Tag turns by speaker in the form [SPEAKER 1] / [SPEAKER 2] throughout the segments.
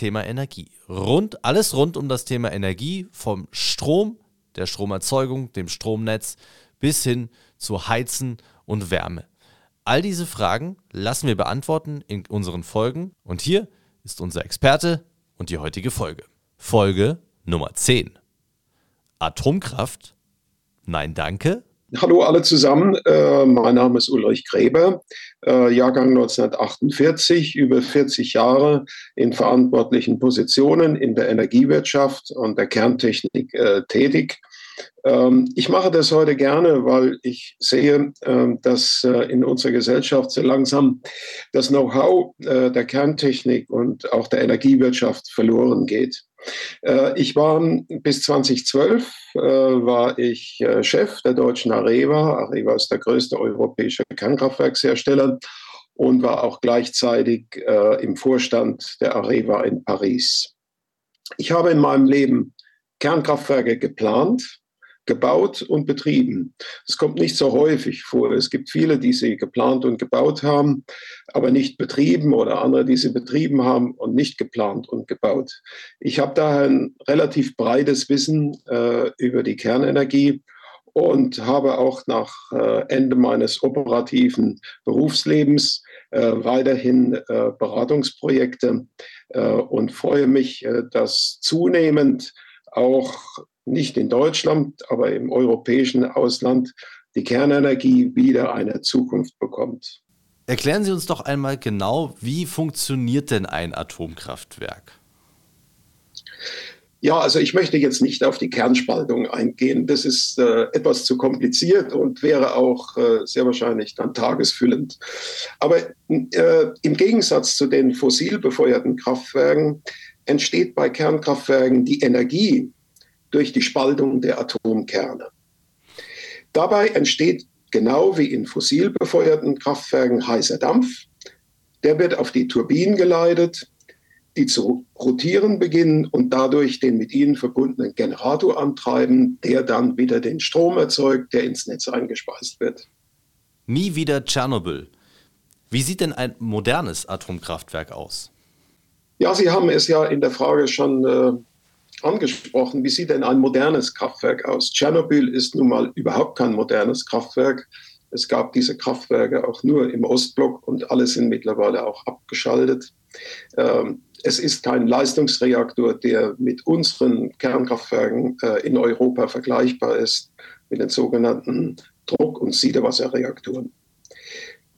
[SPEAKER 1] Thema Energie. Rund, alles rund um das Thema Energie, vom Strom, der Stromerzeugung, dem Stromnetz bis hin zu Heizen und Wärme. All diese Fragen lassen wir beantworten in unseren Folgen und hier ist unser Experte und die heutige Folge. Folge Nummer 10. Atomkraft? Nein, danke.
[SPEAKER 2] Hallo alle zusammen, äh, mein Name ist Ulrich Gräber, äh, Jahrgang 1948, über 40 Jahre in verantwortlichen Positionen in der Energiewirtschaft und der Kerntechnik äh, tätig. Ähm, ich mache das heute gerne, weil ich sehe, ähm, dass äh, in unserer Gesellschaft so langsam das Know-how äh, der Kerntechnik und auch der Energiewirtschaft verloren geht. Äh, ich war bis 2012 war ich Chef der deutschen Areva. Areva ist der größte europäische Kernkraftwerkshersteller und war auch gleichzeitig im Vorstand der Areva in Paris. Ich habe in meinem Leben Kernkraftwerke geplant, gebaut und betrieben. Das kommt nicht so häufig vor. Es gibt viele, die sie geplant und gebaut haben, aber nicht betrieben oder andere, die sie betrieben haben und nicht geplant und gebaut. Ich habe daher ein relativ breites Wissen äh, über die Kernenergie und habe auch nach äh, Ende meines operativen Berufslebens äh, weiterhin äh, Beratungsprojekte äh, und freue mich, äh, dass zunehmend auch nicht in Deutschland, aber im europäischen Ausland die Kernenergie wieder eine Zukunft bekommt.
[SPEAKER 1] Erklären Sie uns doch einmal genau, wie funktioniert denn ein Atomkraftwerk?
[SPEAKER 2] Ja, also ich möchte jetzt nicht auf die Kernspaltung eingehen. Das ist äh, etwas zu kompliziert und wäre auch äh, sehr wahrscheinlich dann tagesfüllend. Aber äh, im Gegensatz zu den fossil befeuerten Kraftwerken entsteht bei Kernkraftwerken die Energie, durch die Spaltung der Atomkerne. Dabei entsteht genau wie in fossil befeuerten Kraftwerken heißer Dampf. Der wird auf die Turbinen geleitet, die zu rotieren beginnen und dadurch den mit ihnen verbundenen Generator antreiben, der dann wieder den Strom erzeugt, der ins Netz eingespeist wird.
[SPEAKER 1] Nie wieder Tschernobyl. Wie sieht denn ein modernes Atomkraftwerk aus?
[SPEAKER 2] Ja, Sie haben es ja in der Frage schon äh, angesprochen, wie sieht denn ein modernes Kraftwerk aus? Tschernobyl ist nun mal überhaupt kein modernes Kraftwerk. Es gab diese Kraftwerke auch nur im Ostblock und alle sind mittlerweile auch abgeschaltet. Ähm, es ist kein Leistungsreaktor, der mit unseren Kernkraftwerken äh, in Europa vergleichbar ist, mit den sogenannten Druck- und Siedewasserreaktoren.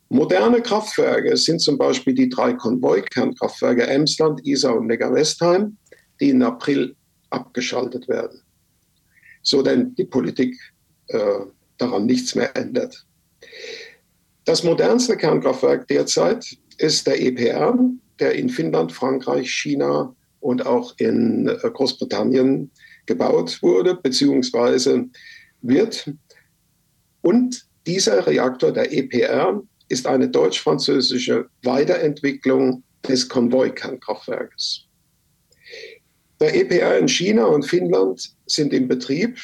[SPEAKER 2] Moderne Kraftwerke sind zum Beispiel die drei Konvoi-Kernkraftwerke Emsland, Isar und Neckar-Westheim, die im April abgeschaltet werden. So denn die Politik äh, daran nichts mehr ändert. Das modernste Kernkraftwerk derzeit ist der EPR, der in Finnland, Frankreich, China und auch in äh, Großbritannien gebaut wurde bzw. wird. Und dieser Reaktor, der EPR, ist eine deutsch-französische Weiterentwicklung des Konvoi-Kernkraftwerkes. Der EPR in China und Finnland sind im Betrieb.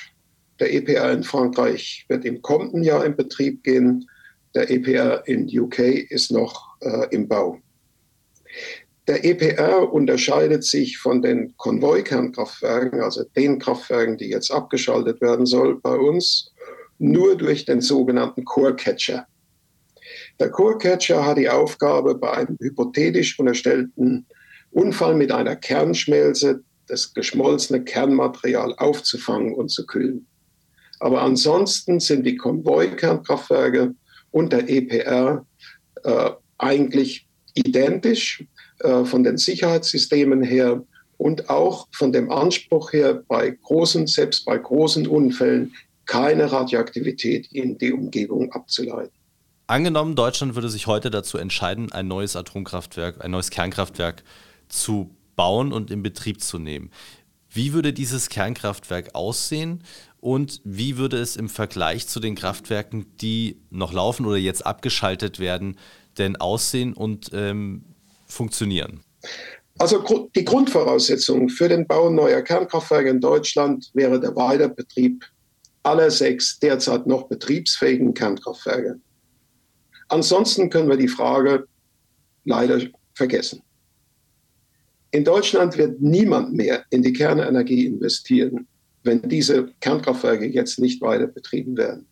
[SPEAKER 2] Der EPR in Frankreich wird im kommenden Jahr in Betrieb gehen. Der EPR in UK ist noch äh, im Bau. Der EPR unterscheidet sich von den Konvoi-Kernkraftwerken, also den Kraftwerken, die jetzt abgeschaltet werden sollen bei uns, nur durch den sogenannten Core Catcher. Der Core Catcher hat die Aufgabe, bei einem hypothetisch unterstellten Unfall mit einer Kernschmelze das geschmolzene Kernmaterial aufzufangen und zu kühlen. Aber ansonsten sind die Konvoi-Kernkraftwerke und der EPR äh, eigentlich identisch äh, von den Sicherheitssystemen her und auch von dem Anspruch her, bei großen, selbst bei großen Unfällen keine Radioaktivität in die Umgebung abzuleiten.
[SPEAKER 1] Angenommen, Deutschland würde sich heute dazu entscheiden, ein neues Atomkraftwerk, ein neues Kernkraftwerk zu bauen und in Betrieb zu nehmen. Wie würde dieses Kernkraftwerk aussehen und wie würde es im Vergleich zu den Kraftwerken, die noch laufen oder jetzt abgeschaltet werden, denn aussehen und ähm, funktionieren?
[SPEAKER 2] Also die Grundvoraussetzung für den Bau neuer Kernkraftwerke in Deutschland wäre der Weiterbetrieb aller sechs derzeit noch betriebsfähigen Kernkraftwerke. Ansonsten können wir die Frage leider vergessen. In Deutschland wird niemand mehr in die Kernenergie investieren, wenn diese Kernkraftwerke jetzt nicht weiter betrieben werden.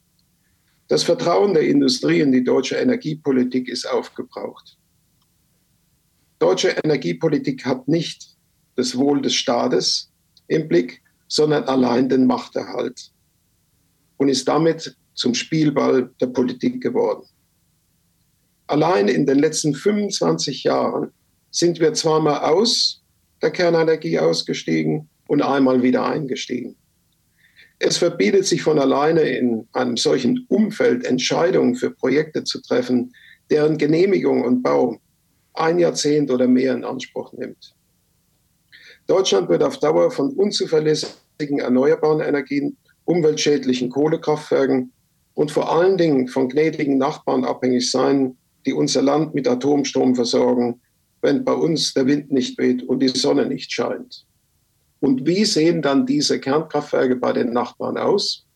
[SPEAKER 2] Das Vertrauen der Industrie in die deutsche Energiepolitik ist aufgebraucht. Deutsche Energiepolitik hat nicht das Wohl des Staates im Blick, sondern allein den Machterhalt und ist damit zum Spielball der Politik geworden. Allein in den letzten 25 Jahren sind wir zweimal aus der Kernenergie ausgestiegen und einmal wieder eingestiegen. Es verbietet sich von alleine in einem solchen Umfeld Entscheidungen für Projekte zu treffen, deren Genehmigung und Bau ein Jahrzehnt oder mehr in Anspruch nimmt. Deutschland wird auf Dauer von unzuverlässigen erneuerbaren Energien, umweltschädlichen Kohlekraftwerken und vor allen Dingen von gnädigen Nachbarn abhängig sein, die unser Land mit Atomstrom versorgen, wenn bei uns der Wind nicht weht und die Sonne nicht scheint. Und wie sehen dann diese Kernkraftwerke bei den Nachbarn aus?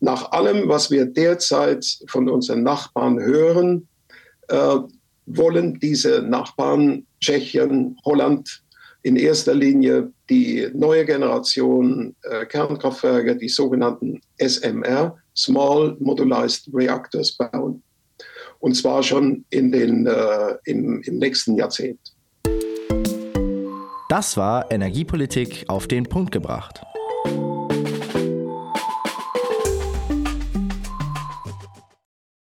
[SPEAKER 2] Nach allem, was wir derzeit von unseren Nachbarn hören, äh, wollen diese Nachbarn Tschechien, Holland in erster Linie die neue Generation äh, Kernkraftwerke, die sogenannten SMR, Small Modularized Reactors, bauen. Und zwar schon in den, äh, im, im nächsten Jahrzehnt.
[SPEAKER 3] Das war Energiepolitik auf den Punkt gebracht.